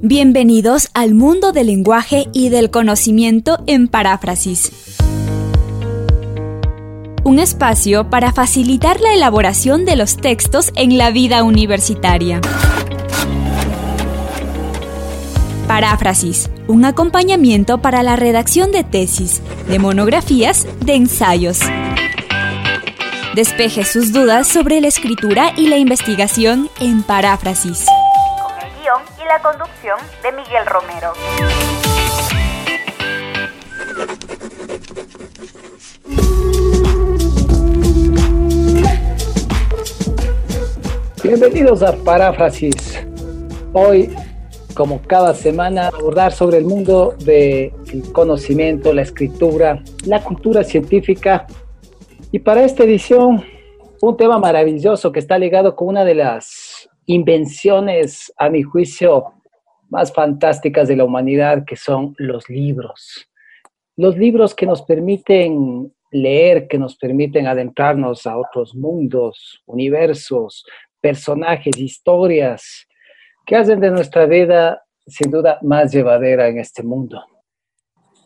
Bienvenidos al mundo del lenguaje y del conocimiento en paráfrasis. Un espacio para facilitar la elaboración de los textos en la vida universitaria. Paráfrasis, un acompañamiento para la redacción de tesis, de monografías, de ensayos. Despeje sus dudas sobre la escritura y la investigación en paráfrasis la conducción de Miguel Romero. Bienvenidos a Paráfrasis. Hoy, como cada semana, abordar sobre el mundo del conocimiento, la escritura, la cultura científica. Y para esta edición, un tema maravilloso que está ligado con una de las invenciones, a mi juicio, más fantásticas de la humanidad, que son los libros. Los libros que nos permiten leer, que nos permiten adentrarnos a otros mundos, universos, personajes, historias, que hacen de nuestra vida sin duda más llevadera en este mundo.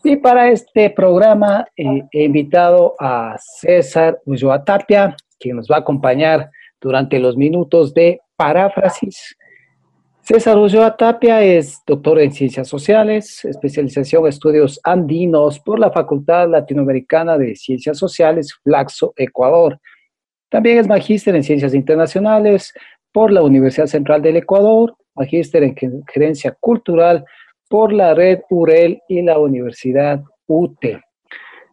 Y para este programa eh, he invitado a César Ulloa Tapia, quien nos va a acompañar durante los minutos de paráfrasis. César Ulloa Tapia es doctor en Ciencias Sociales, especialización en estudios andinos por la Facultad Latinoamericana de Ciencias Sociales, Flaxo, Ecuador. También es magíster en Ciencias Internacionales por la Universidad Central del Ecuador, magíster en Gerencia Cultural por la Red UREL y la Universidad UTE.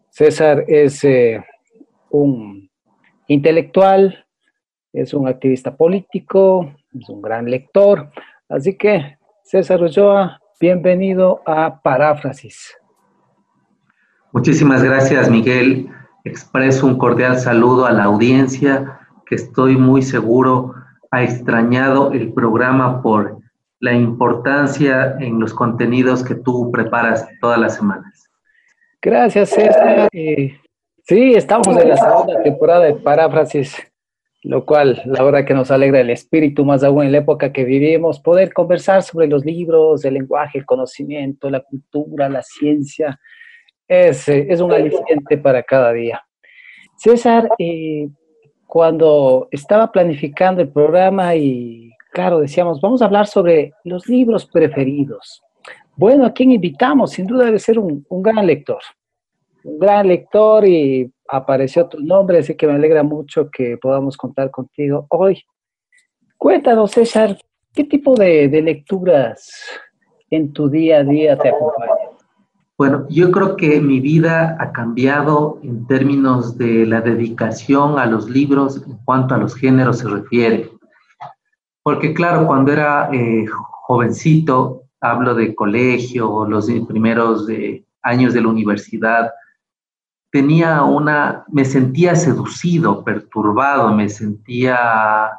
César es eh, un intelectual, es un activista político, es un gran lector. Así que, César Ulloa, bienvenido a Paráfrasis. Muchísimas gracias, Miguel. Expreso un cordial saludo a la audiencia que estoy muy seguro ha extrañado el programa por la importancia en los contenidos que tú preparas todas las semanas. Gracias, César. Eh, sí, estamos en la segunda temporada de Paráfrasis lo cual la verdad que nos alegra el espíritu, más aún en la época que vivimos, poder conversar sobre los libros, el lenguaje, el conocimiento, la cultura, la ciencia, es, eh, es un aliciente para cada día. César, eh, cuando estaba planificando el programa y claro, decíamos, vamos a hablar sobre los libros preferidos. Bueno, ¿a quién invitamos? Sin duda debe ser un, un gran lector, un gran lector y apareció tu nombre, así que me alegra mucho que podamos contar contigo hoy. Cuéntanos, César, ¿qué tipo de, lecturas en tu día a día te acompañan? Bueno, yo creo que mi vida ha cambiado en términos de la dedicación a los libros en cuanto a los géneros se refiere. Porque claro, cuando era eh, jovencito, hablo de colegio, los primeros años de la universidad, tenía una, me sentía seducido, perturbado, me sentía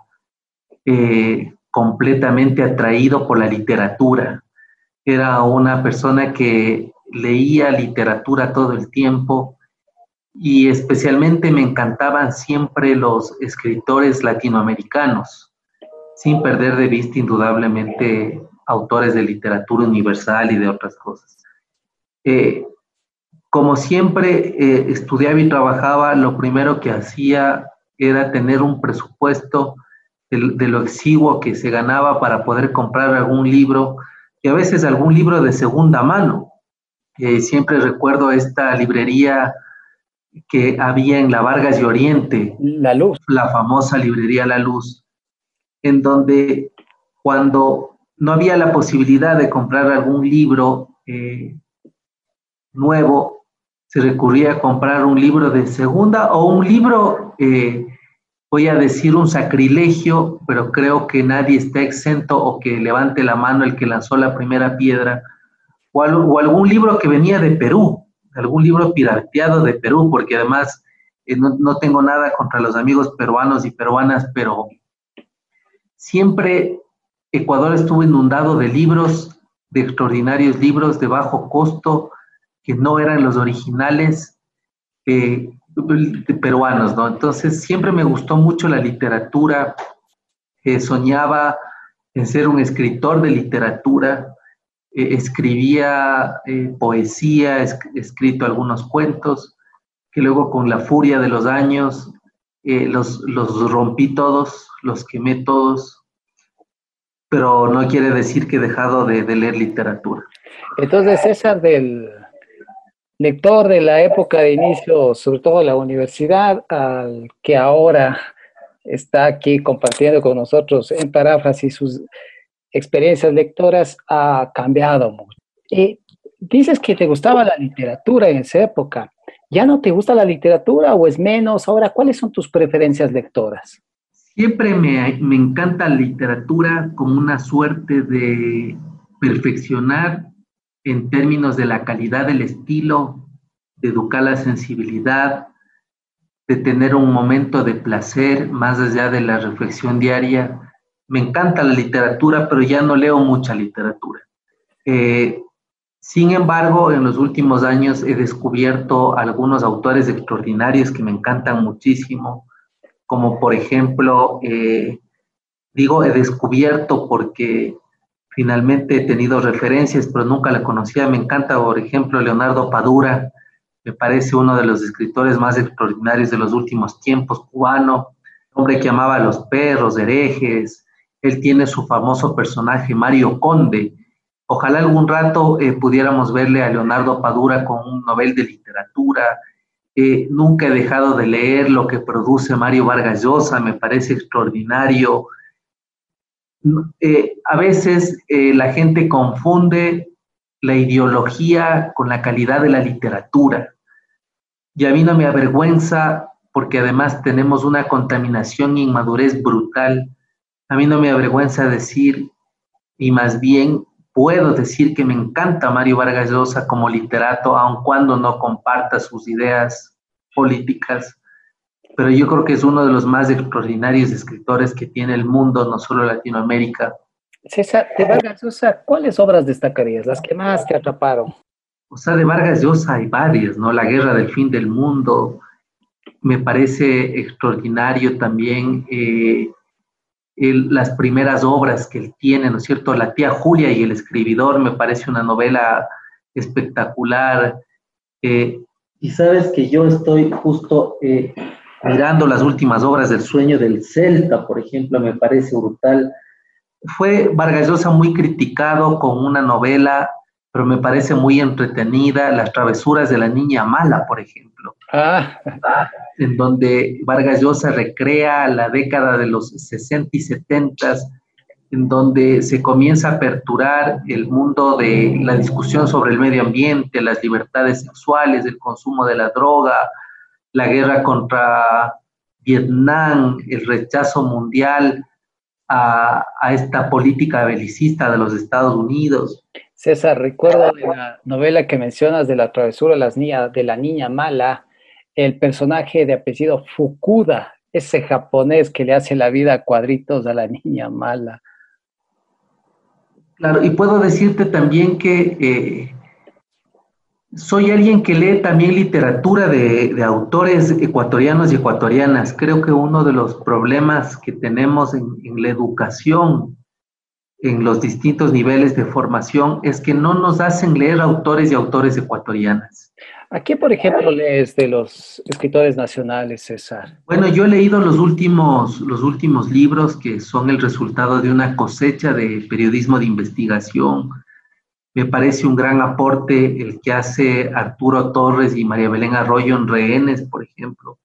eh, completamente atraído por la literatura. Era una persona que leía literatura todo el tiempo y especialmente me encantaban siempre los escritores latinoamericanos, sin perder de vista indudablemente autores de literatura universal y de otras cosas. Eh, como siempre eh, estudiaba y trabajaba, lo primero que hacía era tener un presupuesto de, lo exiguo que se ganaba para poder comprar algún libro, y a veces algún libro de segunda mano. Eh, siempre recuerdo esta librería que había en la Vargas y Oriente, La Luz, la famosa librería La Luz, en donde cuando no había la posibilidad de comprar algún libro eh, nuevo, se recurría a comprar un libro de segunda o un libro, eh, voy a decir un sacrilegio, pero creo que nadie está exento o que levante la mano el que lanzó la primera piedra, o, algún libro que venía de Perú, algún libro pirateado de Perú, porque además eh, no, no tengo nada contra los amigos peruanos y peruanas, pero siempre Ecuador estuvo inundado de libros, de extraordinarios libros de bajo costo, que no eran los originales eh, peruanos, ¿no? Entonces siempre me gustó mucho la literatura eh, soñaba en ser un escritor de literatura, eh, escribía poesía, he escrito algunos cuentos, que luego con la furia de los años los, los rompí todos, los quemé todos, pero no quiere decir que he dejado de, de leer literatura. Entonces, César, del lector de la época de inicio, sobre todo de la universidad, al que ahora está aquí compartiendo con nosotros en paráfrasis sus experiencias lectoras, ha cambiado mucho. Y dices que te gustaba la literatura en esa época. ¿Ya no te gusta la literatura o es menos? Ahora, ¿cuáles son tus preferencias lectoras? Siempre me, me encanta la literatura como una suerte de perfeccionar en términos de la calidad del estilo, de educar la sensibilidad, de tener un momento de placer más allá de la reflexión diaria. Me encanta la literatura, pero ya no leo mucha literatura. Eh, sin embargo, en los últimos años he descubierto algunos autores extraordinarios que me encantan muchísimo, como por ejemplo, eh, digo, he descubierto porque finalmente he tenido referencias, pero nunca la conocía. Me encanta, por ejemplo, Leonardo Padura, me parece uno de los escritores más extraordinarios de los últimos tiempos, cubano, hombre que amaba a los perros, herejes. Él tiene su famoso personaje, Mario Conde, Ojalá algún rato eh, pudiéramos verle a Leonardo Padura con un novel de literatura. Eh, nunca he dejado de leer lo que produce Mario Vargas Llosa, me parece extraordinario. Eh, a veces la gente confunde la ideología con la calidad de la literatura. Y a mí no me avergüenza porque además tenemos una contaminación y inmadurez brutal. A mí no me avergüenza decir, y más bien puedo decir que me encanta Mario Vargas Llosa como literato, aun cuando no comparta sus ideas políticas, pero yo creo que es uno de los más extraordinarios escritores que tiene el mundo, no solo Latinoamérica. César, de Vargas Llosa, ¿cuáles obras destacarías, las que más te atraparon? O sea, de Vargas Llosa hay varias, ¿no? La guerra del fin del mundo, me parece extraordinario también eh, las primeras obras que él tiene, ¿no es cierto? La tía Julia y el escribidor me parece una novela espectacular. Eh, y sabes que yo estoy justo eh, mirando las últimas obras del sueño del Celta, por ejemplo, me parece brutal. Fue Vargas Llosa muy criticado con una novela, pero me parece muy entretenida, Las travesuras de la niña mala, por ejemplo. Ah. En donde Vargas Llosa recrea la década de los 60 y 70, en donde se comienza a aperturar el mundo de la discusión sobre el medio ambiente, las libertades sexuales, el consumo de la droga, la guerra contra Vietnam, el rechazo mundial a, a esta política belicista de los Estados Unidos. César, recuerdo de la novela que mencionas de la travesura de, las niñas, de la niña mala, el personaje de apellido Fukuda, ese japonés que le hace la vida a cuadritos a la niña mala. Claro, y puedo decirte también que eh, soy alguien que lee también literatura de, autores ecuatorianos y ecuatorianas. Creo que uno de los problemas que tenemos en, en la educación, en los distintos niveles de formación, es que no nos hacen leer autores y autores ecuatorianas. ¿A qué, por ejemplo, lees de los escritores nacionales, César? Bueno, yo he leído los últimos, los últimos libros que son el resultado de una cosecha de periodismo de investigación. Me parece un gran aporte el que hace Arturo Torres y María Belén Arroyo en Rehenes, por ejemplo,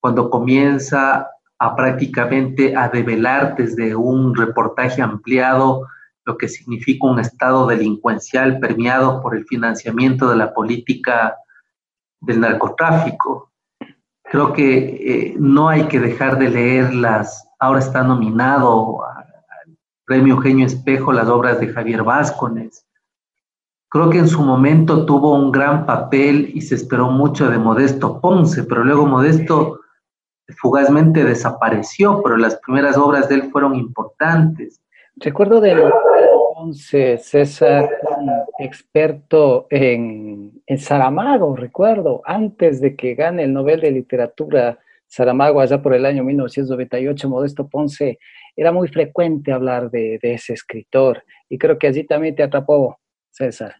cuando comienza a prácticamente a develar desde un reportaje ampliado lo que significa un estado delincuencial permeado por el financiamiento de la política del narcotráfico. Creo que eh, no hay que dejar de leer las, ahora está nominado al premio Eugenio Espejo las obras de Javier Vázquez. Creo que en su momento tuvo un gran papel y se esperó mucho de Modesto Ponce, pero luego Modesto fugazmente desapareció, pero las primeras obras de él fueron importantes. Recuerdo de entonces César, experto en, en, Saramago, recuerdo, antes de que gane el Nobel de Literatura Saramago, allá por el año 1998, Modesto Ponce era muy frecuente hablar de, ese escritor y creo que allí también te atrapó, César.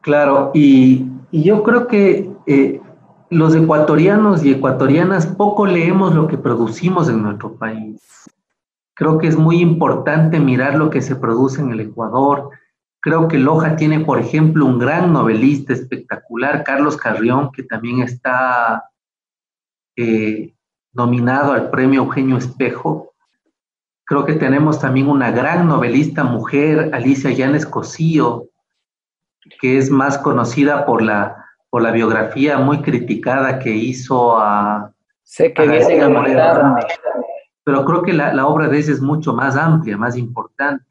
Claro, y, yo creo que eh, los ecuatorianos y ecuatorianas poco leemos lo que producimos en nuestro país. Creo que es muy importante mirar lo que se produce en el Ecuador. Creo que Loja tiene, por ejemplo, un gran novelista espectacular, Carlos Carrión, que también está eh, nominado al premio Eugenio Espejo. Creo que tenemos también una gran novelista mujer, Alicia Llanes Cosío, que es más conocida por la por la biografía muy criticada que hizo a... Sé que viene a matarme. Pero creo que la, obra de ella es mucho más amplia, más importante.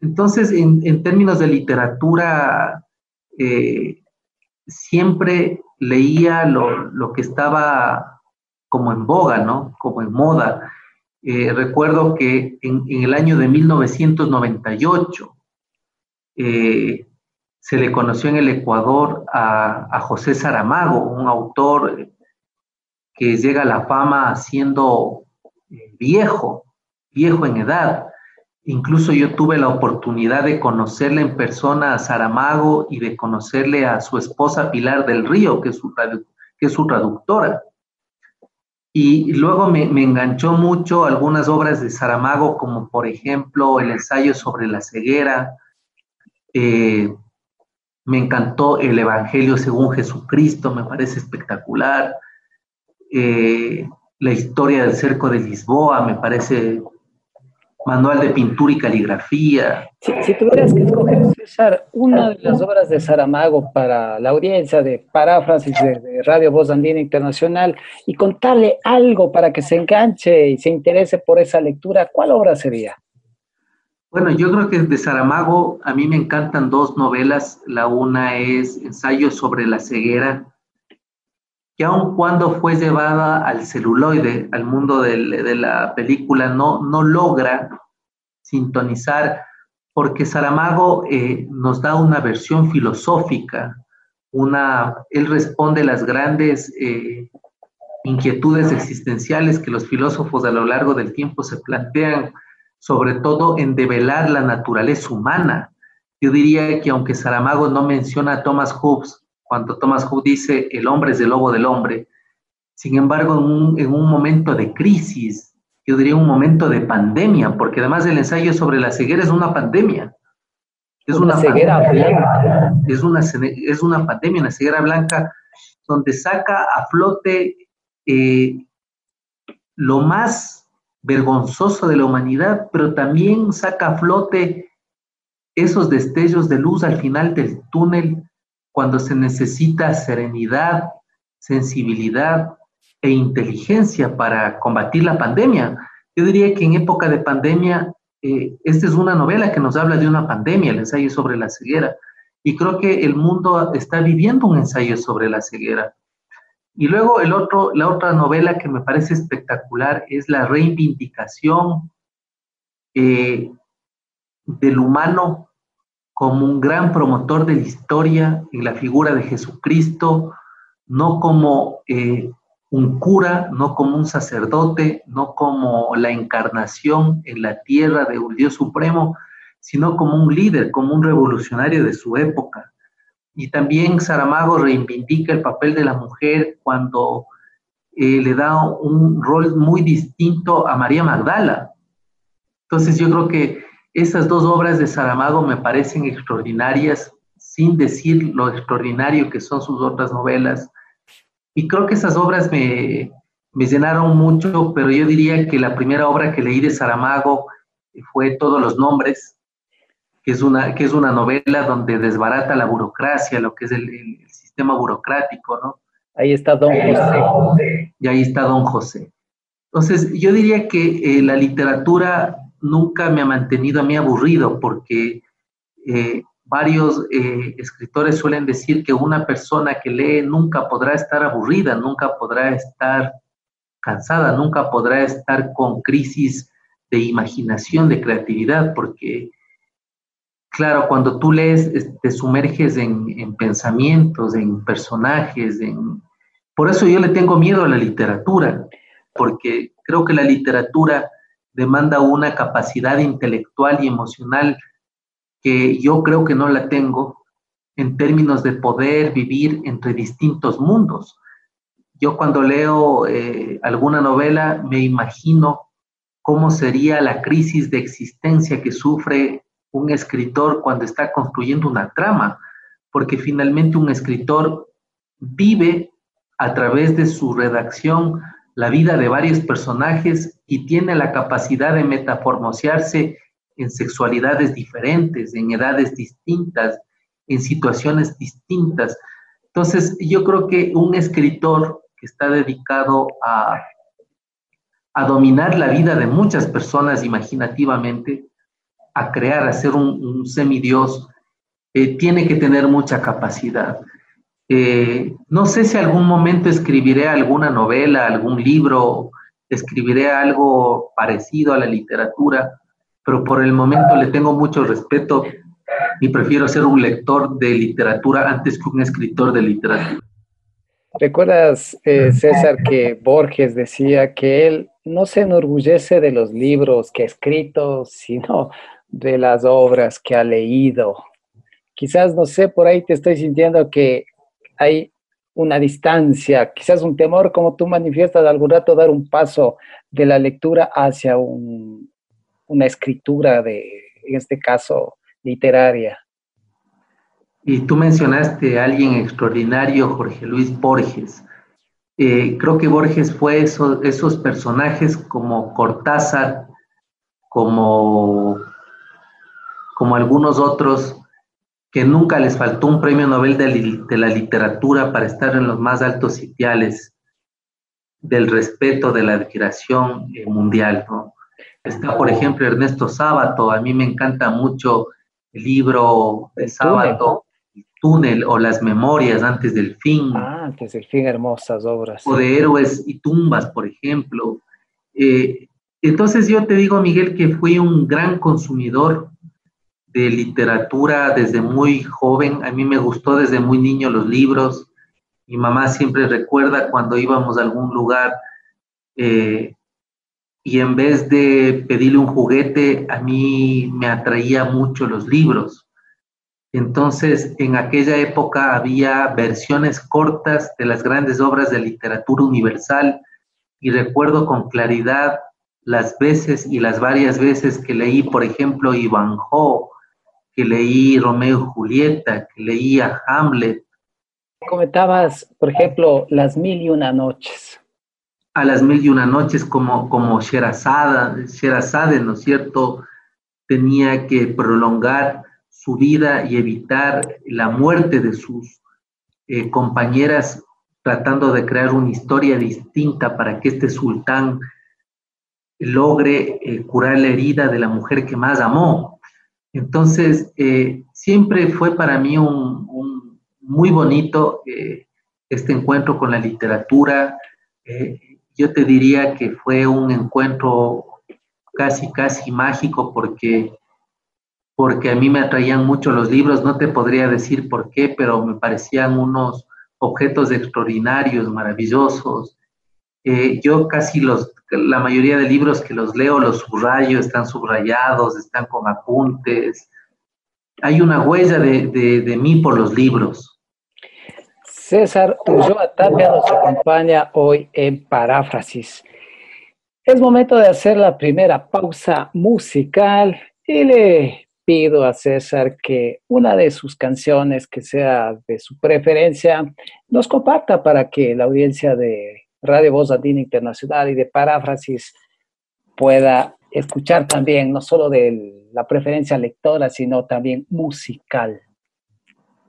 Entonces, en, términos de literatura, eh, siempre leía lo, que estaba como en boga, ¿no? Como en moda. Eh, recuerdo que en, en, el año de 1998, eh, se le conoció en el Ecuador a, José Saramago, un autor que llega a la fama siendo eh, viejo, viejo en edad. Incluso yo tuve la oportunidad de conocerle en persona a Saramago y de conocerle a su esposa Pilar del Río, que es su, que es su traductora. Y luego me, enganchó mucho algunas obras de Saramago, como por ejemplo el ensayo sobre la ceguera, eh, me encantó el Evangelio según Jesucristo, me parece espectacular. Eh, la historia del cerco de Lisboa, me parece manual de pintura y caligrafía. Si, tuvieras que escoger, César, una de las obras de Saramago para la audiencia de paráfrasis de, Radio Voz Andina Internacional y contarle algo para que se enganche y se interese por esa lectura, ¿cuál obra sería? Bueno, yo creo que de Saramago a mí me encantan dos novelas. La una es Ensayo sobre la ceguera, que aun cuando fue llevada al celuloide, al mundo de la película, no, no logra sintonizar, porque Saramago eh, nos da una versión filosófica, una, él responde las grandes eh, inquietudes existenciales que los filósofos a lo largo del tiempo se plantean sobre todo en develar la naturaleza humana. Yo diría que aunque Saramago no menciona a Thomas Hobbes, cuando Thomas Hobbes dice el hombre es el lobo del hombre, sin embargo en un, momento de crisis, yo diría un momento de pandemia, porque además el ensayo sobre la ceguera es una pandemia. Es una, ceguera blanca. Es una, es una pandemia, una ceguera blanca, donde saca a flote eh, lo más vergonzoso de la humanidad, pero también saca a flote esos destellos de luz al final del túnel cuando se necesita serenidad, sensibilidad e inteligencia para combatir la pandemia. Yo diría que en época de pandemia, eh, esta es una novela que nos habla de una pandemia, el ensayo sobre la ceguera, y creo que el mundo está viviendo un ensayo sobre la ceguera. Y luego el otro, la otra novela que me parece espectacular es la reivindicación eh, del humano como un gran promotor de la historia en la figura de Jesucristo, no como eh, un cura, no como un sacerdote, no como la encarnación en la tierra de un Dios supremo, sino como un líder, como un revolucionario de su época. Y también Saramago reivindica el papel de la mujer cuando eh, le da un rol muy distinto a María Magdala. Entonces yo creo que esas dos obras de Saramago me parecen extraordinarias, sin decir lo extraordinario que son sus otras novelas. Y creo que esas obras me, me llenaron mucho, pero yo diría que la primera obra que leí de Saramago fue Todos los Nombres, que es una, que es una novela donde desbarata la burocracia, lo que es el, sistema burocrático, ¿no? Ahí está Don José. Y ahí está Don José. Entonces, yo diría que eh, la literatura nunca me ha mantenido a mí aburrido, porque eh, varios eh, escritores suelen decir que una persona que lee nunca podrá estar aburrida, nunca podrá estar cansada, nunca podrá estar con crisis de imaginación, de creatividad, porque Claro, cuando tú lees, te sumerges en, pensamientos, en personajes, en... Por eso yo le tengo miedo a la literatura. porque creo que la literatura demanda una capacidad intelectual y emocional que yo creo que no la tengo en términos de poder vivir entre distintos mundos. Yo cuando leo eh, alguna novela me imagino cómo sería la crisis de existencia que sufre un escritor cuando está construyendo una trama, porque finalmente un escritor vive a través de su redacción la vida de varios personajes y tiene la capacidad de metaformosearse en sexualidades diferentes, en edades distintas, en situaciones distintas. Entonces, yo creo que un escritor que está dedicado a, a dominar la vida de muchas personas imaginativamente, a crear, a ser un, semidios, eh, tiene que tener mucha capacidad. Eh, no sé si algún momento escribiré alguna novela, algún libro, escribiré algo parecido a la literatura, pero por el momento le tengo mucho respeto y prefiero ser un lector de literatura antes que un escritor de literatura. ¿Recuerdas, eh, César, que Borges decía que él no se enorgullece de los libros que ha escrito, sino de las obras que ha leído? Quizás, no sé, por ahí te estoy sintiendo que hay una distancia, quizás un temor, como tú manifiestas, de algún rato dar un paso de la lectura hacia una escritura de, en este caso, literaria. Y tú mencionaste a alguien extraordinario, Jorge Luis Borges. Eh, creo que Borges fue esos personajes como Cortázar, como, como algunos otros, que nunca les faltó un premio Nobel de, la literatura para estar en los más altos sitiales del respeto, de la admiración eh, mundial. Está, por ejemplo, Ernesto Sábato, a mí me encanta mucho el libro de Sábato, El túnel o Las Memorias antes del fin. Ah, antes del fin, hermosas obras. O de Héroes y Tumbas, por ejemplo. Eh, entonces yo te digo, Miguel, que fui un gran consumidor de literatura desde muy joven. A mí me gustó desde muy niño los libros. Mi mamá siempre recuerda cuando íbamos a algún lugar eh, y en vez de pedirle un juguete, a mí me atraía mucho los libros. Entonces, en aquella época había versiones cortas de las grandes obras de literatura universal y recuerdo con claridad las veces y las varias veces que leí, por ejemplo, Ivanhoe, que leí Romeo y Julieta, que leí a Hamlet. Comentabas, por ejemplo, Las Mil y Una Noches. A las Mil y Una Noches como, como Sherazade, ¿no es cierto? Tenía que prolongar su vida y evitar la muerte de sus eh, compañeras, tratando de crear una historia distinta para que este sultán logre eh, curar la herida de la mujer que más amó. Entonces, eh, siempre fue para mí un, muy bonito eh, este encuentro con la literatura. Eh, yo te diría que fue un encuentro casi, casi mágico porque, porque a mí me atraían mucho los libros. No te podría decir por qué, pero me parecían unos objetos extraordinarios, maravillosos. Yo casi los la mayoría de libros que los leo, los subrayo, están subrayados, están con apuntes. Hay una huella de, mí por los libros. César Ulloa Tapia nos acompaña hoy en Paráfrasis. Es momento de hacer la primera pausa musical y le pido a César que una de sus canciones que sea de su preferencia nos comparta para que la audiencia de Radio Voz Latina Internacional y de Paráfrasis pueda escuchar también, no solo de la preferencia lectora, sino también musical.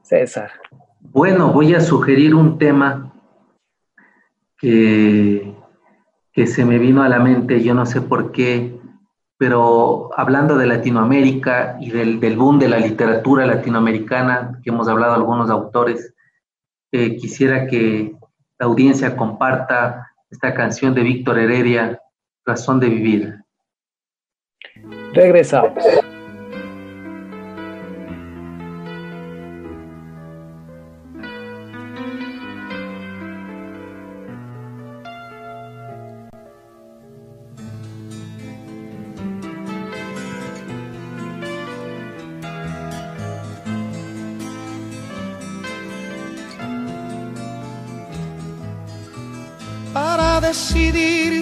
César. Bueno, voy a sugerir un tema que, que se me vino a la mente, yo no sé por qué, pero hablando de Latinoamérica y del, del boom de la literatura latinoamericana, que hemos hablado algunos autores, eh, quisiera que la audiencia comparta esta canción de Víctor Heredia, Razón de Vivir. Regresamos.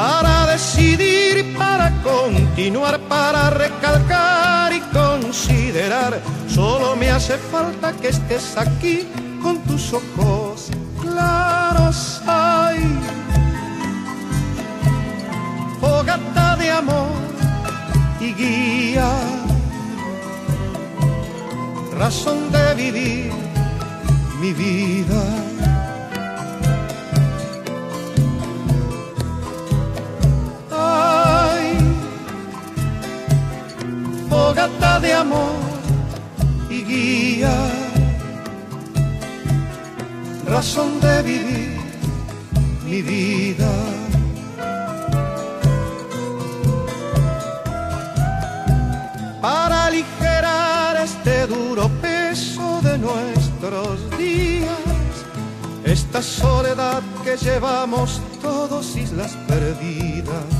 para decidir, para continuar, para recalcar y considerar. Solo me hace falta que estés aquí con tus ojos claros. Ay, fogata de amor y guía, razón de vivir mi vida fogata de amor y guía, razón de vivir mi vida. Para aligerar este duro peso de nuestros días, esta soledad que llevamos todos islas perdidas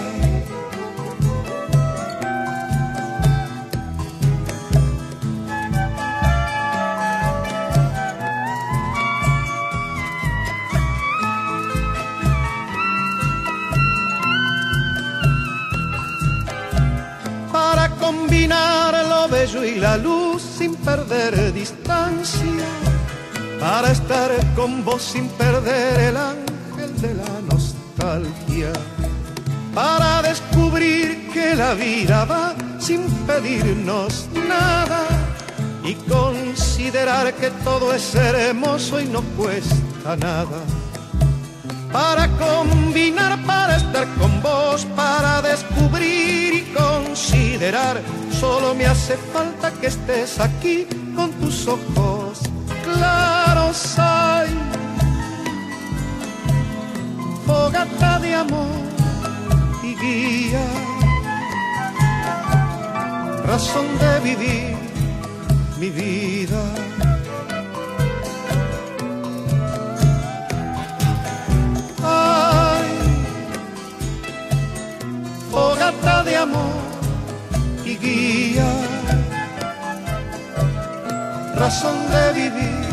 Perder distancia, para estar con vos sin perder el ángel de la nostalgia, para descubrir que la vida va sin pedirnos nada y considerar que todo es hermoso y no cuesta nada para combinar, para estar con vos, para descubrir y considerar. Solo me hace falta que estés aquí con tus ojos claros. Hay fogata de amor y guía, razón de vivir mi vida. fogata de amor razón de vivir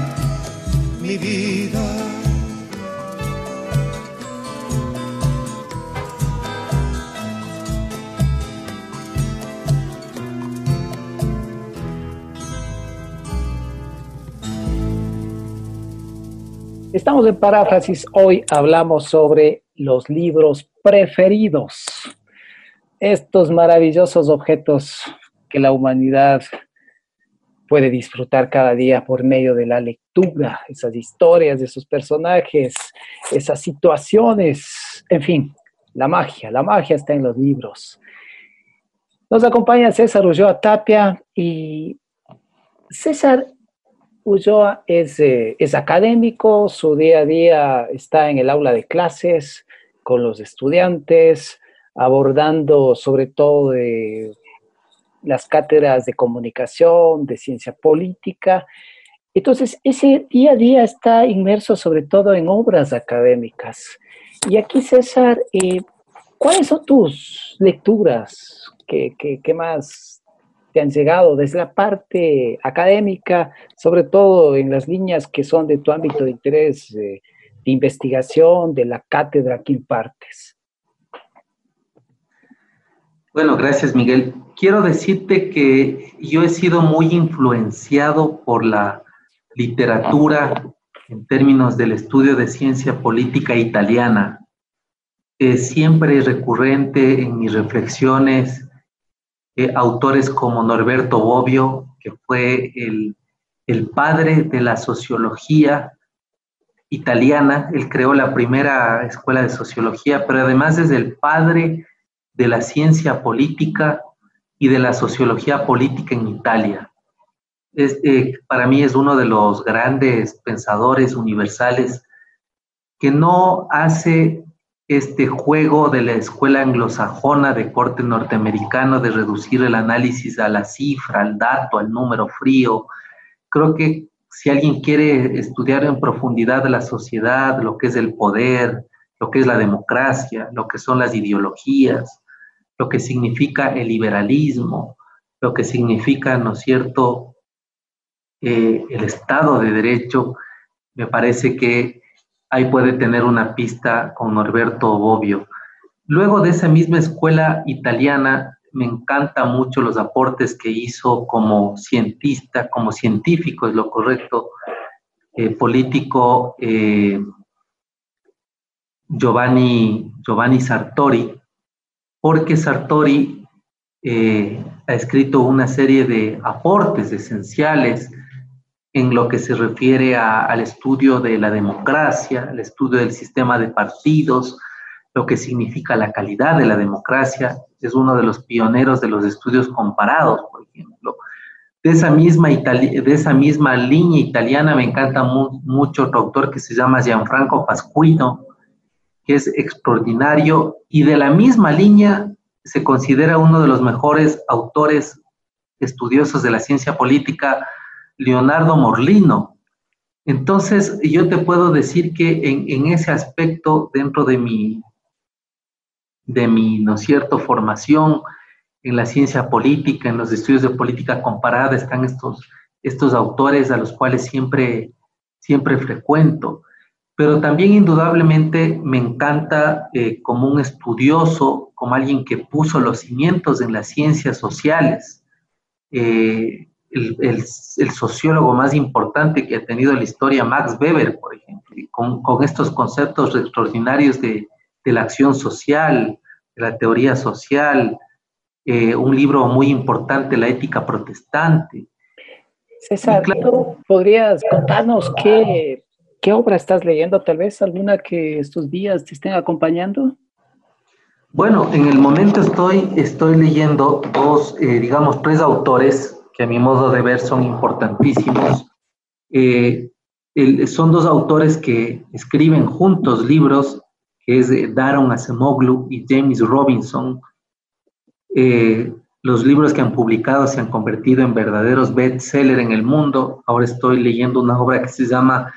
mi vida. Estamos en paráfrasis. Hoy hablamos sobre los libros preferidos estos maravillosos objetos que la humanidad puede disfrutar cada día por medio de la lectura, esas historias de sus personajes, esas situaciones, en fin, la magia, la magia está en los libros. Nos acompaña César Ulloa Tapia y César Ulloa es, eh, es académico, su día a día está en el aula de clases con los estudiantes, abordando sobre todo las cátedras de comunicación, de ciencia política. Entonces, ese día a día está inmerso sobre todo en obras académicas. Y aquí, César, eh, ¿cuáles son tus lecturas? ¿Qué, más te han llegado desde la parte académica, sobre todo en las líneas que son de tu ámbito de interés eh, de investigación, de la cátedra que impartes? Bueno, gracias Miguel. Quiero decirte que yo he sido muy influenciado por la literatura en términos del estudio de ciencia política italiana. Es siempre recurrente en mis reflexiones eh, autores como Norberto Bobbio, que fue el, el padre de la sociología italiana, él creó la primera escuela de sociología, pero además es el padre de la ciencia política y de la sociología política en Italia. Es, eh, para mí es uno de los grandes pensadores universales que no hace este juego de la escuela anglosajona de corte norteamericano de reducir el análisis a la cifra, al dato, al número frío. Creo que si alguien quiere estudiar en profundidad la sociedad, lo que es el poder, lo que es la democracia, lo que son las ideologías, lo que significa el liberalismo, lo que significa, ¿no es cierto?, eh, el Estado de Derecho, me parece que ahí puede tener una pista con Norberto Bobbio. Luego de esa misma escuela italiana, me encantan mucho los aportes que hizo como cientista, como científico, es lo correcto, eh, político eh, Giovanni, Giovanni Sartori, porque Sartori eh, ha escrito una serie de aportes esenciales en lo que se refiere al estudio de la democracia, al estudio del sistema de partidos, lo que significa la calidad de la democracia. Es uno de los pioneros de los estudios comparados, por ejemplo. De esa misma, línea italiana me encanta mucho otro autor que se llama Gianfranco Pasquino, que es extraordinario, y de la misma línea se considera uno de los mejores autores estudiosos de la ciencia política, Leonardo Morlino. Entonces, yo te puedo decir que en, ese aspecto, dentro de mi, de mi, ¿no cierto?, formación en la ciencia política, en los estudios de política comparada, están estos, estos autores a los cuales siempre, siempre frecuento. Pero también indudablemente me encanta eh, como un estudioso, como alguien que puso los cimientos en las ciencias sociales, eh, el, el, sociólogo más importante que ha tenido la historia, Max Weber, por ejemplo, con, con estos conceptos extraordinarios de, de la acción social, de la teoría social, eh, un libro muy importante, La ética protestante. César, claro, ¿podrías contarnos qué, qué obra estás leyendo? Tal vez alguna que estos días te estén acompañando. Bueno, en el momento estoy, estoy leyendo dos, eh, digamos, tres autores que a mi modo de ver son importantísimos. Eh, el, son dos autores que escriben juntos libros que es de Daron Acemoglu y James Robinson. Eh, los libros que han publicado se han convertido en verdaderos bestsellers en el mundo. Ahora estoy leyendo una obra que se llama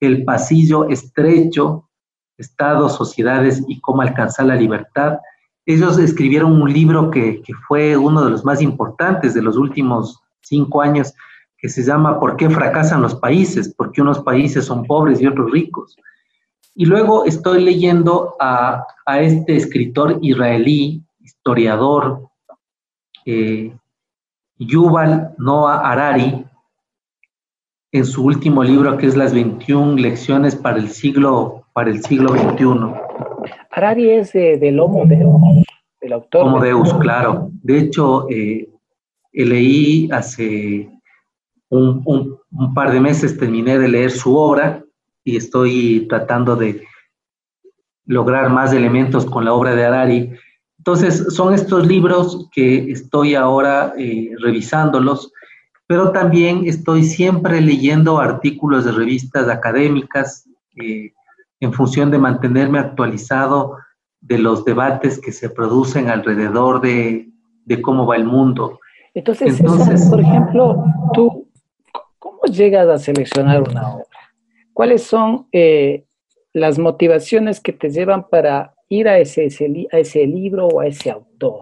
El pasillo estrecho, Estados, Sociedades y cómo alcanzar la libertad. Ellos escribieron un libro que, fue uno de los más importantes de los últimos cinco años, que se llama ¿Por qué fracasan los países? ¿Por qué unos países son pobres y otros ricos? Y luego estoy leyendo a, a este escritor israelí, historiador, eh, Yuval Noah Harari, en su último libro que es Las 21 lecciones para el siglo, para el siglo XXI. Harari es del Homo Deus, del autor. Homo Deus, claro. De hecho, eh, leí hace un, un, un, par de meses, terminé de leer su obra y estoy tratando de lograr más elementos con la obra de Harari. Entonces, son estos libros que estoy ahora eh, revisándolos, pero también estoy siempre leyendo artículos de revistas académicas eh, en función de mantenerme actualizado de los debates que se producen alrededor de, de cómo va el mundo. Entonces, Entonces César, por ejemplo, tú, ¿cómo llegas a seleccionar una obra? ¿Cuáles son eh, las motivaciones que te llevan para ir a ese, ese, a ese libro o a ese autor?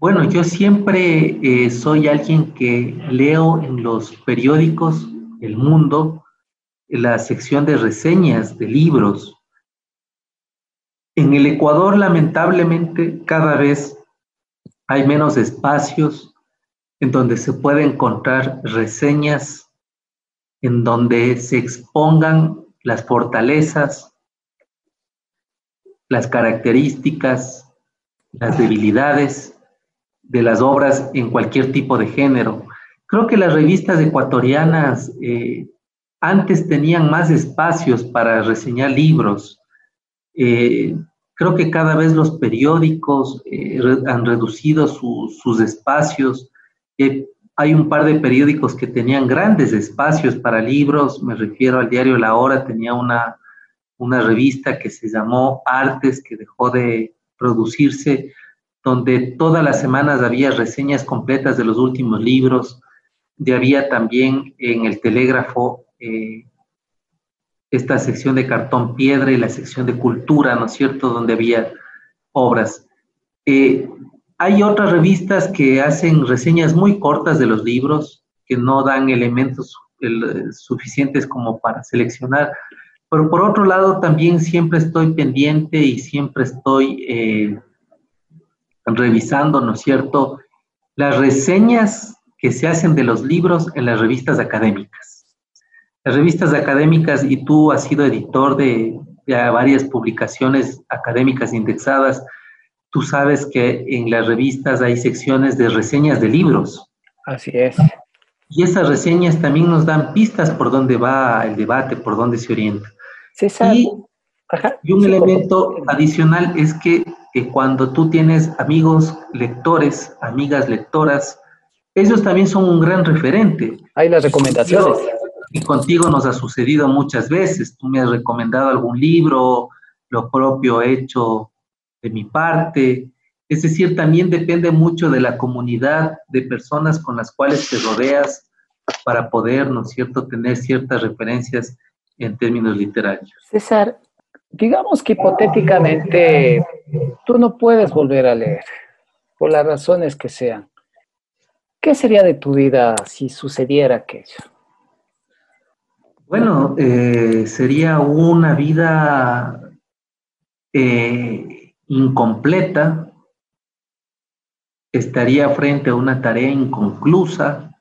Bueno, yo siempre eh, soy alguien que leo en los periódicos El Mundo la sección de reseñas de libros. En el Ecuador, lamentablemente, cada vez hay menos espacios en donde se puede encontrar reseñas, en donde se expongan las fortalezas, las características, las debilidades de las obras en cualquier tipo de género. Creo que las revistas ecuatorianas eh, antes tenían más espacios para reseñar libros. Eh, creo que cada vez los periódicos eh, han reducido sus espacios. hay un par de periódicos que tenían grandes espacios para libros. Me refiero al diario La Hora, tenía una, una revista que se llamó Artes, que dejó de producirse, donde todas las semanas había reseñas completas de los últimos libros. Y había también en el telégrafo eh, esta sección de cartón piedra y la sección de cultura, ¿no es cierto?, donde había obras. Eh, hay otras revistas que hacen reseñas muy cortas de los libros, que no dan elementos suficientes como para seleccionar, pero por otro lado también siempre estoy pendiente y siempre estoy eh, revisando, ¿no es cierto?, las reseñas que se hacen de los libros en las revistas académicas. Las revistas académicas, y tú has sido editor de, varias publicaciones académicas indexadas, tú sabes que en las revistas hay secciones de reseñas de libros. Así es. Y esas reseñas también nos dan pistas por dónde va el debate, por dónde se orienta. Y, y un elemento adicional es que, que, cuando tú tienes amigos lectores, amigas lectoras, ellos también son un gran referente. Hay las recomendaciones. Y contigo nos ha sucedido muchas veces. Tú me has recomendado algún libro, lo propio he hecho de mi parte. Es decir, también depende mucho de la comunidad de personas con las cuales te rodeas para poder, ¿no es cierto?, tener ciertas referencias en términos literarios. César, digamos que hipotéticamente tú no puedes volver a leer, por las razones que sean. ¿Qué sería de tu vida si sucediera aquello? Bueno, eh, sería una vida eh, incompleta, estaría frente a una tarea inconclusa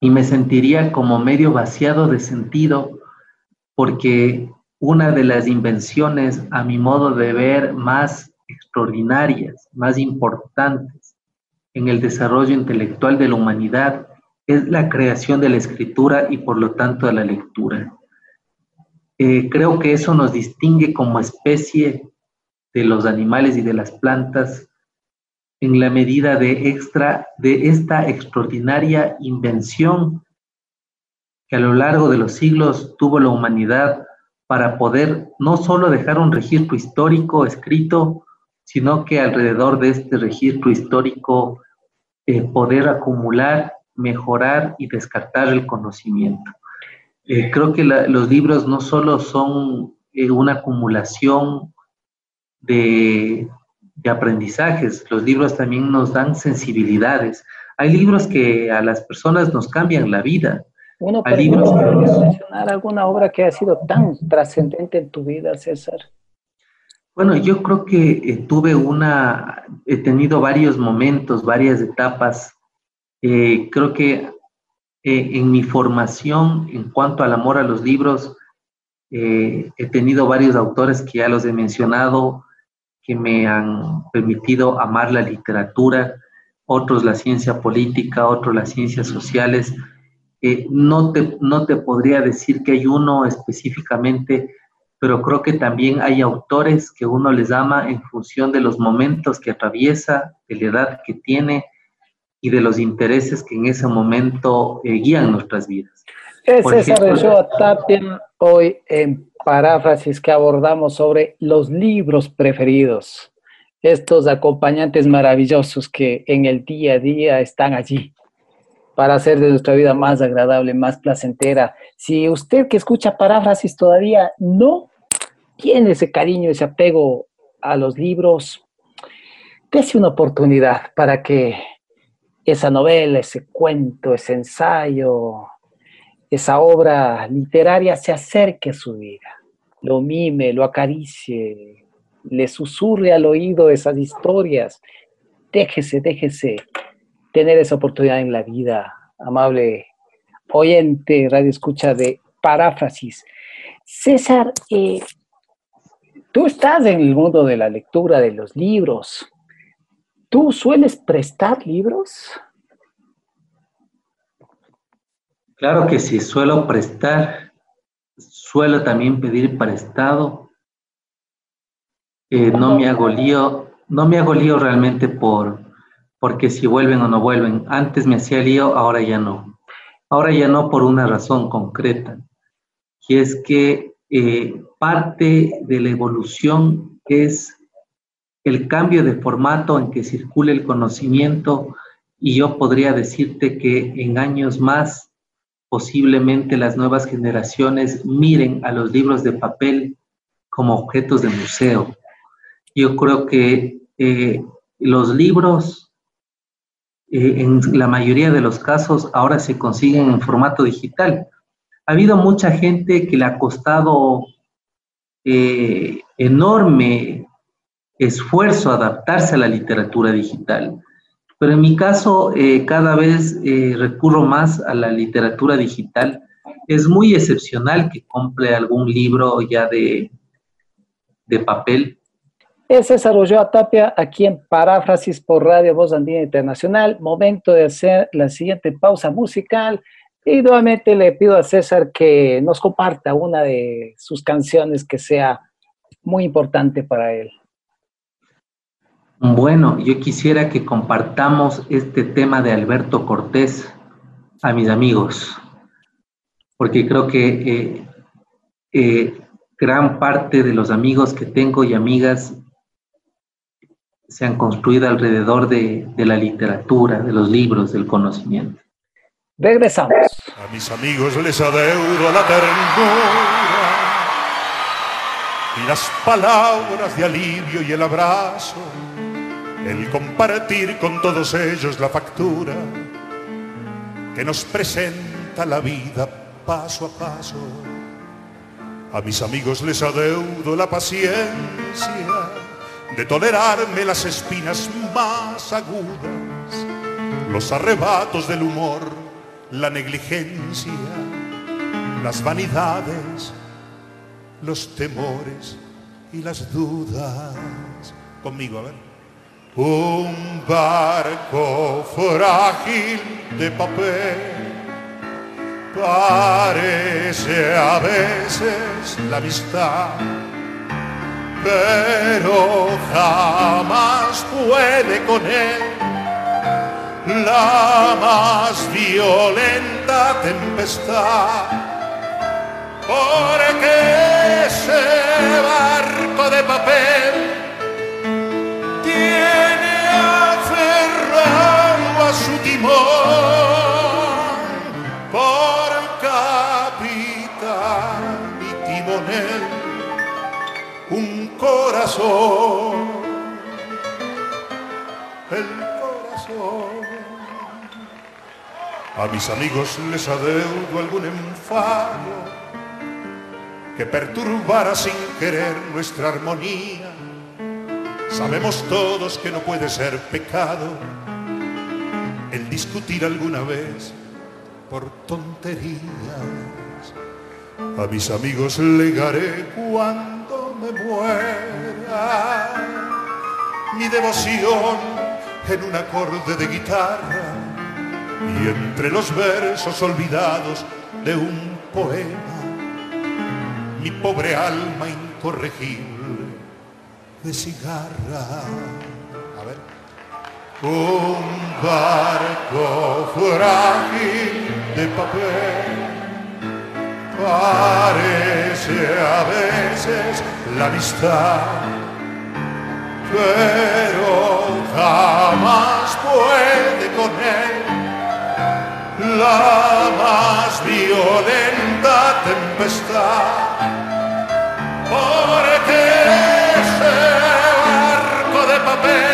y me sentiría como medio vaciado de sentido porque una de las invenciones, a mi modo de ver, más extraordinarias, más importantes en el desarrollo intelectual de la humanidad es la creación de la escritura y por lo tanto de la lectura. Eh, creo que eso nos distingue como especie de los animales y de las plantas en la medida de, esta extraordinaria invención que a lo largo de los siglos tuvo la humanidad para poder no solo dejar un registro histórico escrito, sino que alrededor de este registro histórico eh, poder acumular mejorar y descartar el conocimiento. Eh, creo que los libros no solo son eh, una acumulación de, aprendizajes, los libros también nos dan sensibilidades. Hay libros que a las personas nos cambian la vida. Uno Hay libros mencionar alguna obra que ha sido tan trascendente en tu vida, César? Bueno, yo creo que eh, tuve una, he tenido varios momentos, varias etapas eh, creo que eh, en mi formación en cuanto al amor a los libros, eh, he tenido varios autores que ya los he mencionado, que me han permitido amar la literatura, otros la ciencia política, otros las ciencias sociales. No, te, no te podría decir que hay uno específicamente, pero creo que también hay autores que uno les ama en función de los momentos que atraviesa, de la edad que tiene, y de los intereses que en ese momento eh, guían nuestras vidas. Es el Tapia hoy en paráfrasis que abordamos sobre los libros preferidos, estos acompañantes maravillosos que en el día a día están allí para hacer de nuestra vida más agradable, más placentera. Si usted que escucha paráfrasis todavía no tiene ese cariño, ese apego a los libros, dése una oportunidad para que esa novela, ese cuento, ese ensayo, esa obra literaria se acerque a su vida, lo mime, lo acaricie, le susurre al oído esas historias. Déjese, déjese tener esa oportunidad en la vida, amable oyente, radio escucha de paráfrasis. César, eh, tú estás en el mundo de la lectura de los libros. ¿Tú sueles prestar libros? Claro que sí, suelo prestar, suelo también pedir prestado. Eh, no me hago lío, no me hago lío realmente por porque si vuelven o no vuelven. Antes me hacía lío, ahora ya no. Ahora ya no por una razón concreta, y es que eh, parte de la evolución es el cambio de formato en que circula el conocimiento y yo podría decirte que en años más posiblemente las nuevas generaciones miren a los libros de papel como objetos de museo. Yo creo que eh, los libros en la mayoría de los casos ahora se consiguen en formato digital. Ha habido mucha gente que le ha costado eh, enorme esfuerzo adaptarse a la literatura digital. Pero en mi caso, eh, cada vez eh, recurro más a la literatura digital. Es muy excepcional que compre algún libro ya de, de papel. Es César Ulloa Tapia, aquí en Paráfrasis por Radio Voz Andina Internacional. Momento de hacer la siguiente pausa musical. Y nuevamente le pido a César que nos comparta una de sus canciones que sea muy importante para él. Bueno, yo quisiera que compartamos este tema de Alberto Cortés a mis amigos, porque creo que eh, eh, gran parte de los amigos que tengo y amigas se han construido alrededor de, de la literatura, de los libros, del conocimiento. Regresamos. A mis amigos les adeudo la ternura y las palabras de alivio y el abrazo el compartir con todos ellos la factura que nos presenta la vida paso a paso. A mis amigos les adeudo la paciencia de tolerarme las espinas más agudas, los arrebatos del humor, la negligencia, las vanidades, los temores y las dudas. Conmigo, a ver. Un barco frágil de papel parece a veces la amistad, pero jamás puede con él la más violenta tempestad. Porque ese barco de papel tiene aferrado a su timón el corazón. A mis amigos les adeudo algún enfado que perturbara sin querer nuestra armonía Sabemos todos que no puede ser pecado el discutir alguna vez por tonterías. A mis amigos legaré cuando me muera mi devoción en un acorde de guitarra y entre los versos olvidados de un poema mi pobre alma incorregible de cigarra. A ver. Un barco frágil de papel parece a veces la amistad, pero jamás puede con él la más violenta tempestad. Porque ese barco de papel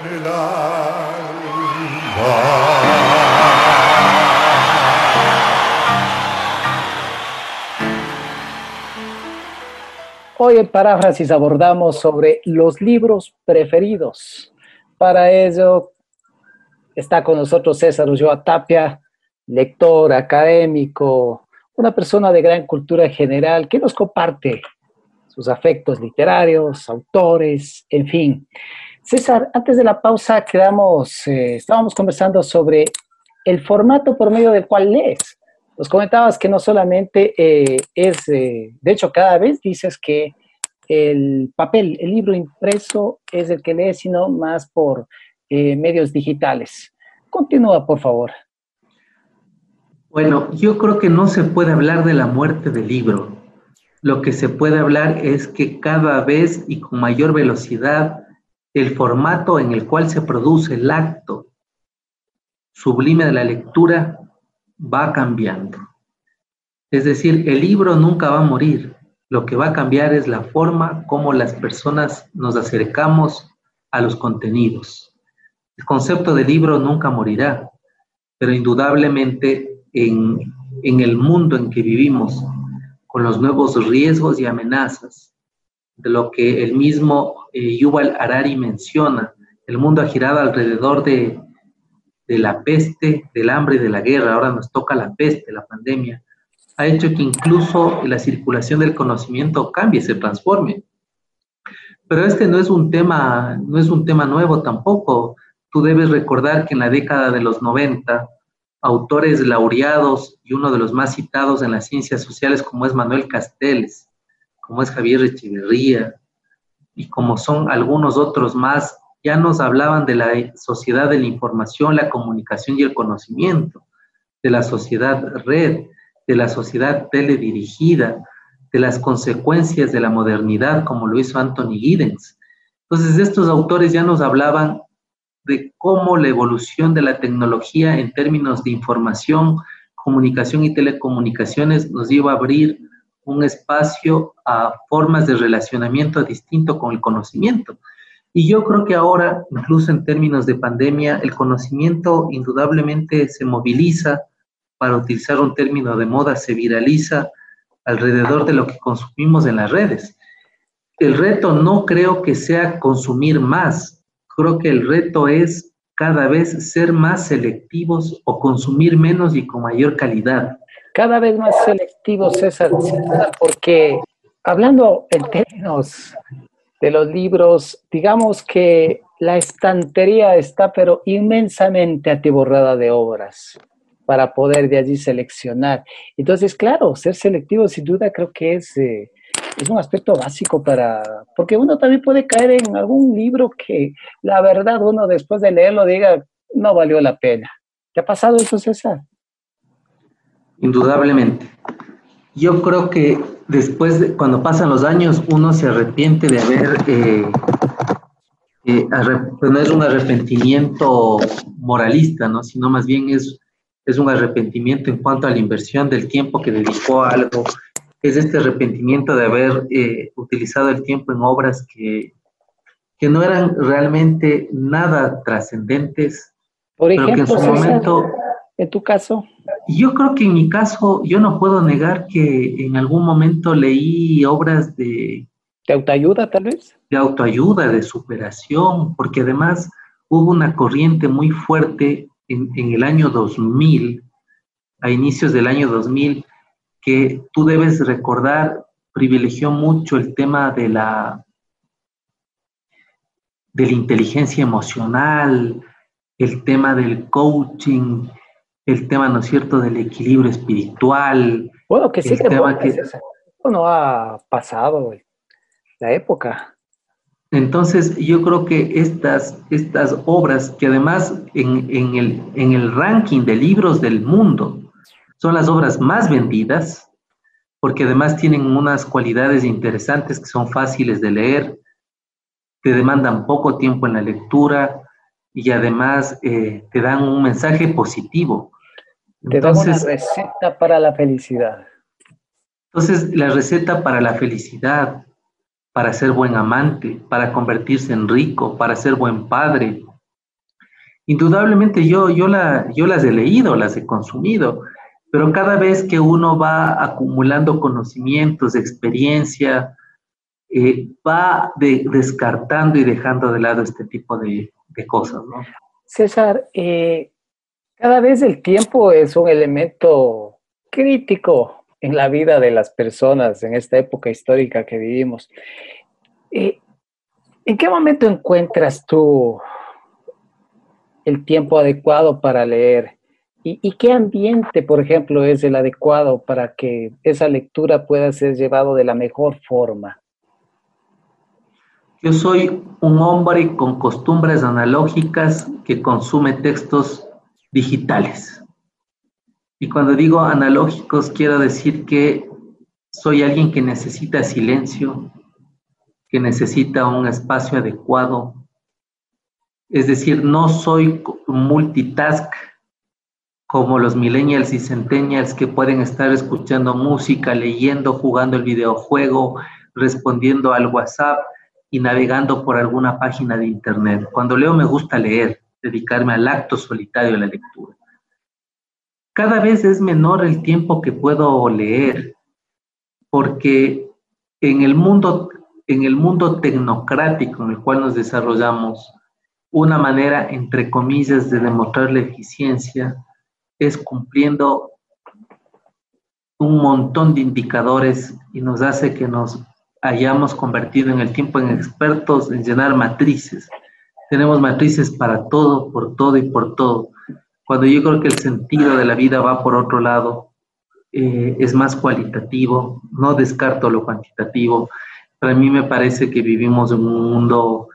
Hoy en Paráfrasis abordamos sobre los libros preferidos. Para ello está con nosotros César Ulloa Tapia, lector, académico, una persona de gran cultura general que nos comparte sus afectos literarios, autores, en fin. César, antes de la pausa quedamos, eh, estábamos conversando sobre el formato por medio del cual lees. Nos comentabas que no solamente eh, es, eh, de hecho cada vez dices que el papel, el libro impreso es el que lees, sino más por medios digitales. Continúa, por favor. Bueno, yo creo que no se puede hablar de la muerte del libro. Lo que se puede hablar es que cada vez y con mayor velocidad el formato en el cual se produce el acto sublime de la lectura va cambiando. Es decir, el libro nunca va a morir. Lo que va a cambiar es la forma como las personas nos acercamos a los contenidos. El concepto de libro nunca morirá, pero indudablemente en, en el mundo en que vivimos, con los nuevos riesgos y amenazas, de lo que el mismo eh, Yuval Harari menciona. El mundo ha girado alrededor de, de la peste, del hambre y de la guerra. Ahora nos toca la peste, la pandemia. Ha hecho que incluso la circulación del conocimiento cambie, se transforme. Pero este no es un tema, no es un tema nuevo tampoco. Tú debes recordar que en la década de los 90, autores laureados y uno de los más citados en las ciencias sociales como es Manuel Castells, como es Javier Echeverría y como son algunos otros más, ya nos hablaban de la sociedad de la información, la comunicación y el conocimiento, de la sociedad red, de la sociedad teledirigida, de las consecuencias de la modernidad, como lo hizo Anthony Giddens. Entonces, estos autores ya nos hablaban de cómo la evolución de la tecnología en términos de información, comunicación y telecomunicaciones nos iba a abrir un espacio a formas de relacionamiento distinto con el conocimiento. Y yo creo que ahora, incluso en términos de pandemia, el conocimiento indudablemente se moviliza, para utilizar un término de moda, se viraliza alrededor de lo que consumimos en las redes. El reto no creo que sea consumir más, creo que el reto es cada vez ser más selectivos o consumir menos y con mayor calidad cada vez más selectivo, César, porque hablando en términos de los libros, digamos que la estantería está pero inmensamente atiborrada de obras para poder de allí seleccionar. Entonces, claro, ser selectivo sin duda creo que es, eh, es un aspecto básico para, porque uno también puede caer en algún libro que la verdad uno después de leerlo diga, no valió la pena. ¿Te ha pasado eso, César? Indudablemente. Yo creo que después, de, cuando pasan los años, uno se arrepiente de haber, eh, eh, pues no es un arrepentimiento moralista, ¿no? sino más bien es, es un arrepentimiento en cuanto a la inversión del tiempo que dedicó a algo. Es este arrepentimiento de haber eh, utilizado el tiempo en obras que, que no eran realmente nada trascendentes, pero que en su momento... En tu caso. Yo creo que en mi caso, yo no puedo negar que en algún momento leí obras de... ¿De autoayuda tal vez? De autoayuda, de superación, porque además hubo una corriente muy fuerte en, en el año 2000, a inicios del año 2000, que tú debes recordar, privilegió mucho el tema de la, de la inteligencia emocional, el tema del coaching, el tema, ¿no es cierto?, del equilibrio espiritual. Bueno, que sí, que, tema que no ha pasado la época. Entonces, yo creo que estas, estas obras, que además en, el, en el ranking de libros del mundo son las obras más vendidas, porque además tienen unas cualidades interesantes que son fáciles de leer, te demandan poco tiempo en la lectura y además eh, te dan un mensaje positivo. Te dan una receta para la felicidad. Entonces, la receta para la felicidad, para ser buen amante, para convertirse en rico, para ser buen padre. Indudablemente yo, yo, la, yo las he leído, las he consumido, pero cada vez que uno va acumulando conocimientos, experiencia, eh, va descartando y dejando de lado este tipo de, cosas. ¿no? César, eh, cada vez el tiempo es un elemento crítico en la vida de las personas en esta época histórica que vivimos. Eh, ¿En qué momento encuentras tú el tiempo adecuado para leer? ¿Y, qué ambiente, por ejemplo, es el adecuado para que esa lectura pueda ser llevado de la mejor forma? Yo soy un hombre con costumbres analógicas que consume textos digitales. Y cuando digo analógicos, quiero decir que soy alguien que necesita silencio, que necesita un espacio adecuado. Es decir, no soy multitask como los millennials y centennials que pueden estar escuchando música, leyendo, jugando el videojuego, respondiendo al WhatsApp y navegando por alguna página de internet. Cuando leo me gusta leer, dedicarme al acto solitario de la lectura. Cada vez es menor el tiempo que puedo leer, porque en el mundo, en el mundo tecnocrático en el cual nos desarrollamos, una manera, entre comillas, de demostrar la eficiencia es cumpliendo un montón de indicadores y nos hace que nos hayamos convertido en el tiempo en expertos en llenar matrices. Tenemos matrices para todo, por todo y por todo. Cuando yo creo que el sentido de la vida va por otro lado, eh, es más cualitativo, no descarto lo cuantitativo. Para mí me parece que vivimos en un mundo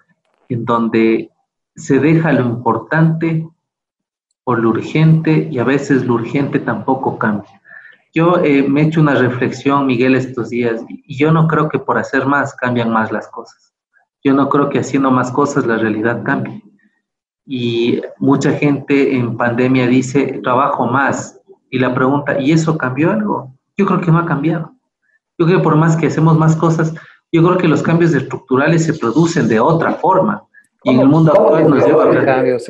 en donde se deja lo importante por lo urgente y a veces lo urgente tampoco cambia. Yo eh, me he hecho una reflexión, Miguel, estos días y yo no creo que por hacer más cambian más las cosas. Yo no creo que haciendo más cosas la realidad cambie. Y mucha gente en pandemia dice, trabajo más. Y la pregunta, ¿y eso cambió algo? Yo creo que no ha cambiado. Yo creo que por más que hacemos más cosas, yo creo que los cambios estructurales se producen de otra forma. Y en el mundo actual nos lleva a... Cambios?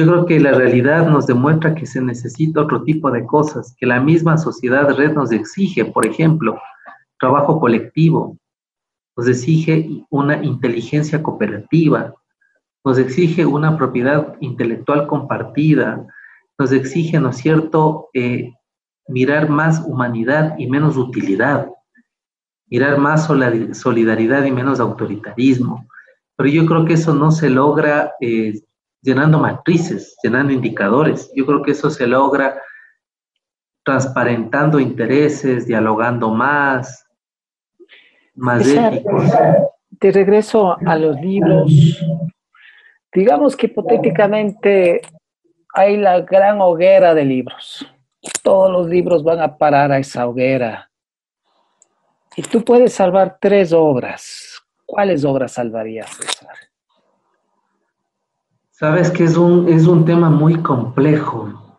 Yo creo que la realidad nos demuestra que se necesita otro tipo de cosas, que la misma sociedad red nos exige, por ejemplo, trabajo colectivo, nos exige una inteligencia cooperativa, nos exige una propiedad intelectual compartida, nos exige, ¿no es cierto?, eh, mirar más humanidad y menos utilidad, mirar más solidaridad y menos autoritarismo. Pero yo creo que eso no se logra eh, llenando matrices, llenando indicadores. Yo creo que eso se logra transparentando intereses, dialogando más, más éticos. De regreso a los libros, digamos que hipotéticamente hay la gran hoguera de libros. Todos los libros van a parar a esa hoguera. Y tú puedes salvar tres obras. ¿Cuáles obras salvarías, César? Sabes que es un, es un tema muy complejo,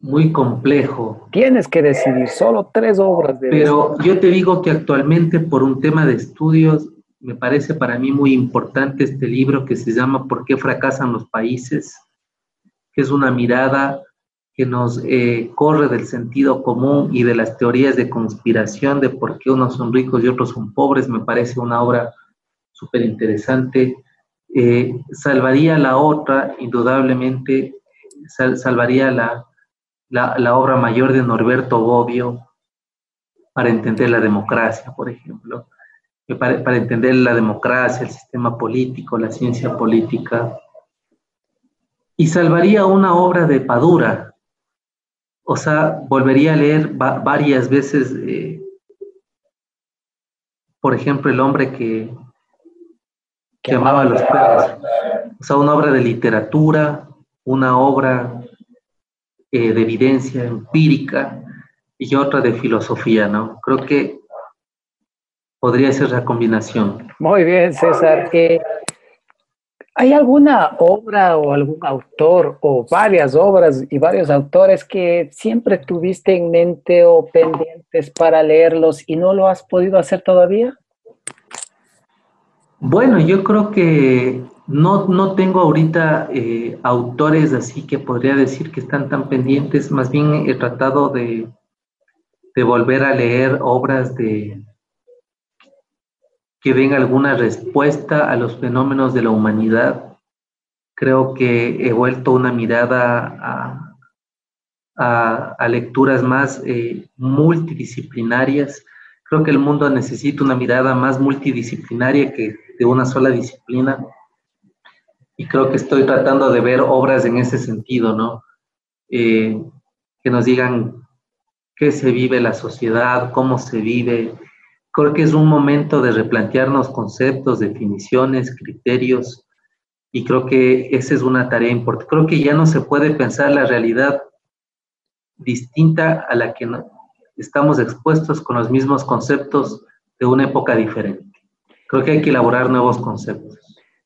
muy complejo. Tienes que decidir, solo tres obras. De Pero yo te digo que actualmente por un tema de estudios, me parece para mí muy importante este libro que se llama ¿Por qué fracasan los países? que es una mirada que nos eh, corre del sentido común y de las teorías de conspiración de por qué unos son ricos y otros son pobres. Me parece una obra súper interesante. Eh, salvaría la otra, indudablemente, salvaría la, la, obra mayor de Norberto Bobbio para entender la democracia, por ejemplo, para, para entender la democracia, el sistema político, la ciencia política. Y salvaría una obra de Padura, o sea, volvería a leer varias veces eh, por ejemplo, El hombre que, que a los perros. O sea, una obra de literatura, una obra eh, de evidencia empírica y otra de filosofía, ¿no? Creo que podría ser la combinación. Muy bien, César. Eh, ¿Hay alguna obra o algún autor o varias obras y varios autores que siempre tuviste en mente o pendientes para leerlos y no lo has podido hacer todavía? Bueno, yo creo que no, no tengo ahorita eh, autores así que podría decir que están tan pendientes, más bien he tratado de, de volver a leer obras de que den alguna respuesta a los fenómenos de la humanidad. Creo que he vuelto una mirada a, a, lecturas más eh, multidisciplinarias. Creo que el mundo necesita una mirada más multidisciplinaria que de una sola disciplina. Y creo que estoy tratando de ver obras en ese sentido, ¿no? Eh, que nos digan qué se vive la sociedad, cómo se vive. Creo que es un momento de replantearnos conceptos, definiciones, criterios, y creo que esa es una tarea importante. Creo que ya no se puede pensar la realidad distinta a la que estamos expuestos con los mismos conceptos de una época diferente. Creo que hay que elaborar nuevos conceptos.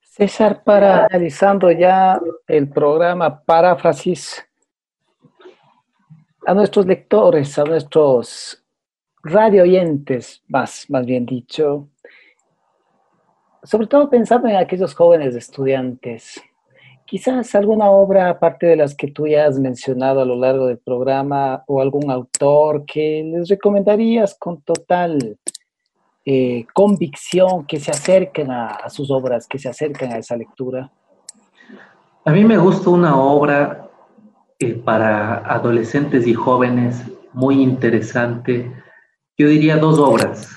César, para analizando ya el programa Paráfrasis, a nuestros lectores, a nuestros radio oyentes, más, más bien dicho, sobre todo pensando en aquellos jóvenes estudiantes, quizás alguna obra, aparte de las que tú ya has mencionado a lo largo del programa, o algún autor que les recomendarías con total eh, convicción que se acerquen a, sus obras, que se acerquen a esa lectura? A mí me gusta una obra eh, para adolescentes y jóvenes muy interesante. Yo diría dos obras.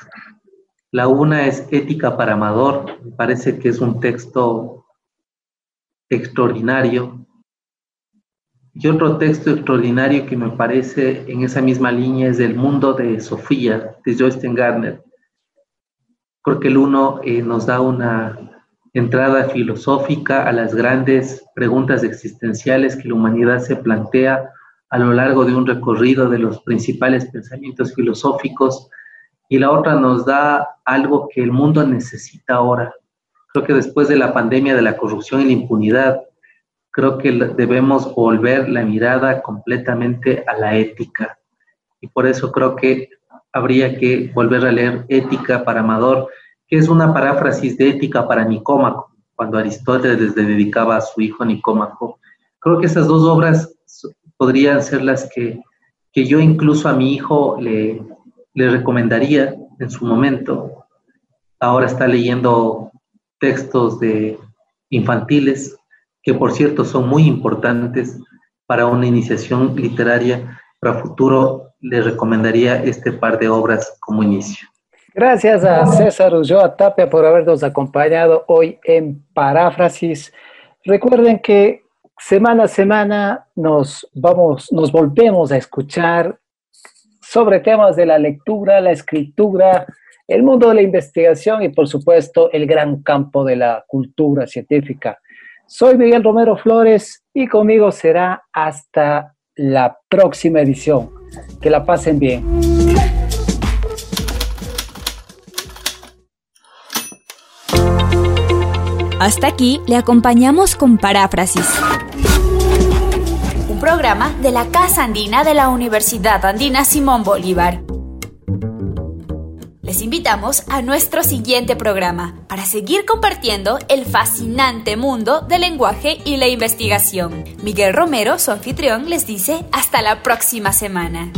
La una es Ética para Amador, me parece que es un texto extraordinario. Y otro texto extraordinario que me parece en esa misma línea es El mundo de Sofía, de Joyce Gardner Creo que el uno eh, nos da una entrada filosófica a las grandes preguntas existenciales que la humanidad se plantea a lo largo de un recorrido de los principales pensamientos filosóficos y la otra nos da algo que el mundo necesita ahora. Creo que después de la pandemia de la corrupción y la impunidad, creo que debemos volver la mirada completamente a la ética. Y por eso creo que habría que volver a leer Ética para Amador, que es una paráfrasis de Ética para Nicómaco, cuando Aristóteles le dedicaba a su hijo Nicómaco. Creo que esas dos obras podrían ser las que, que yo incluso a mi hijo le, le recomendaría en su momento. Ahora está leyendo textos de infantiles, que por cierto son muy importantes para una iniciación literaria. Para futuro le recomendaría este par de obras como inicio. Gracias a César Ulloa Tapia por habernos acompañado hoy en Paráfrasis. Recuerden que semana a semana nos vamos, nos volvemos a escuchar sobre temas de la lectura, la escritura, el mundo de la investigación y por supuesto el gran campo de la cultura científica. Soy Miguel Romero Flores y conmigo será hasta la próxima edición. Que la pasen bien. Hasta aquí le acompañamos con Paráfrasis. Un programa de la Casa Andina de la Universidad Andina Simón Bolívar. Les invitamos a nuestro siguiente programa para seguir compartiendo el fascinante mundo del lenguaje y la investigación. Miguel Romero, su anfitrión, les dice hasta la próxima semana.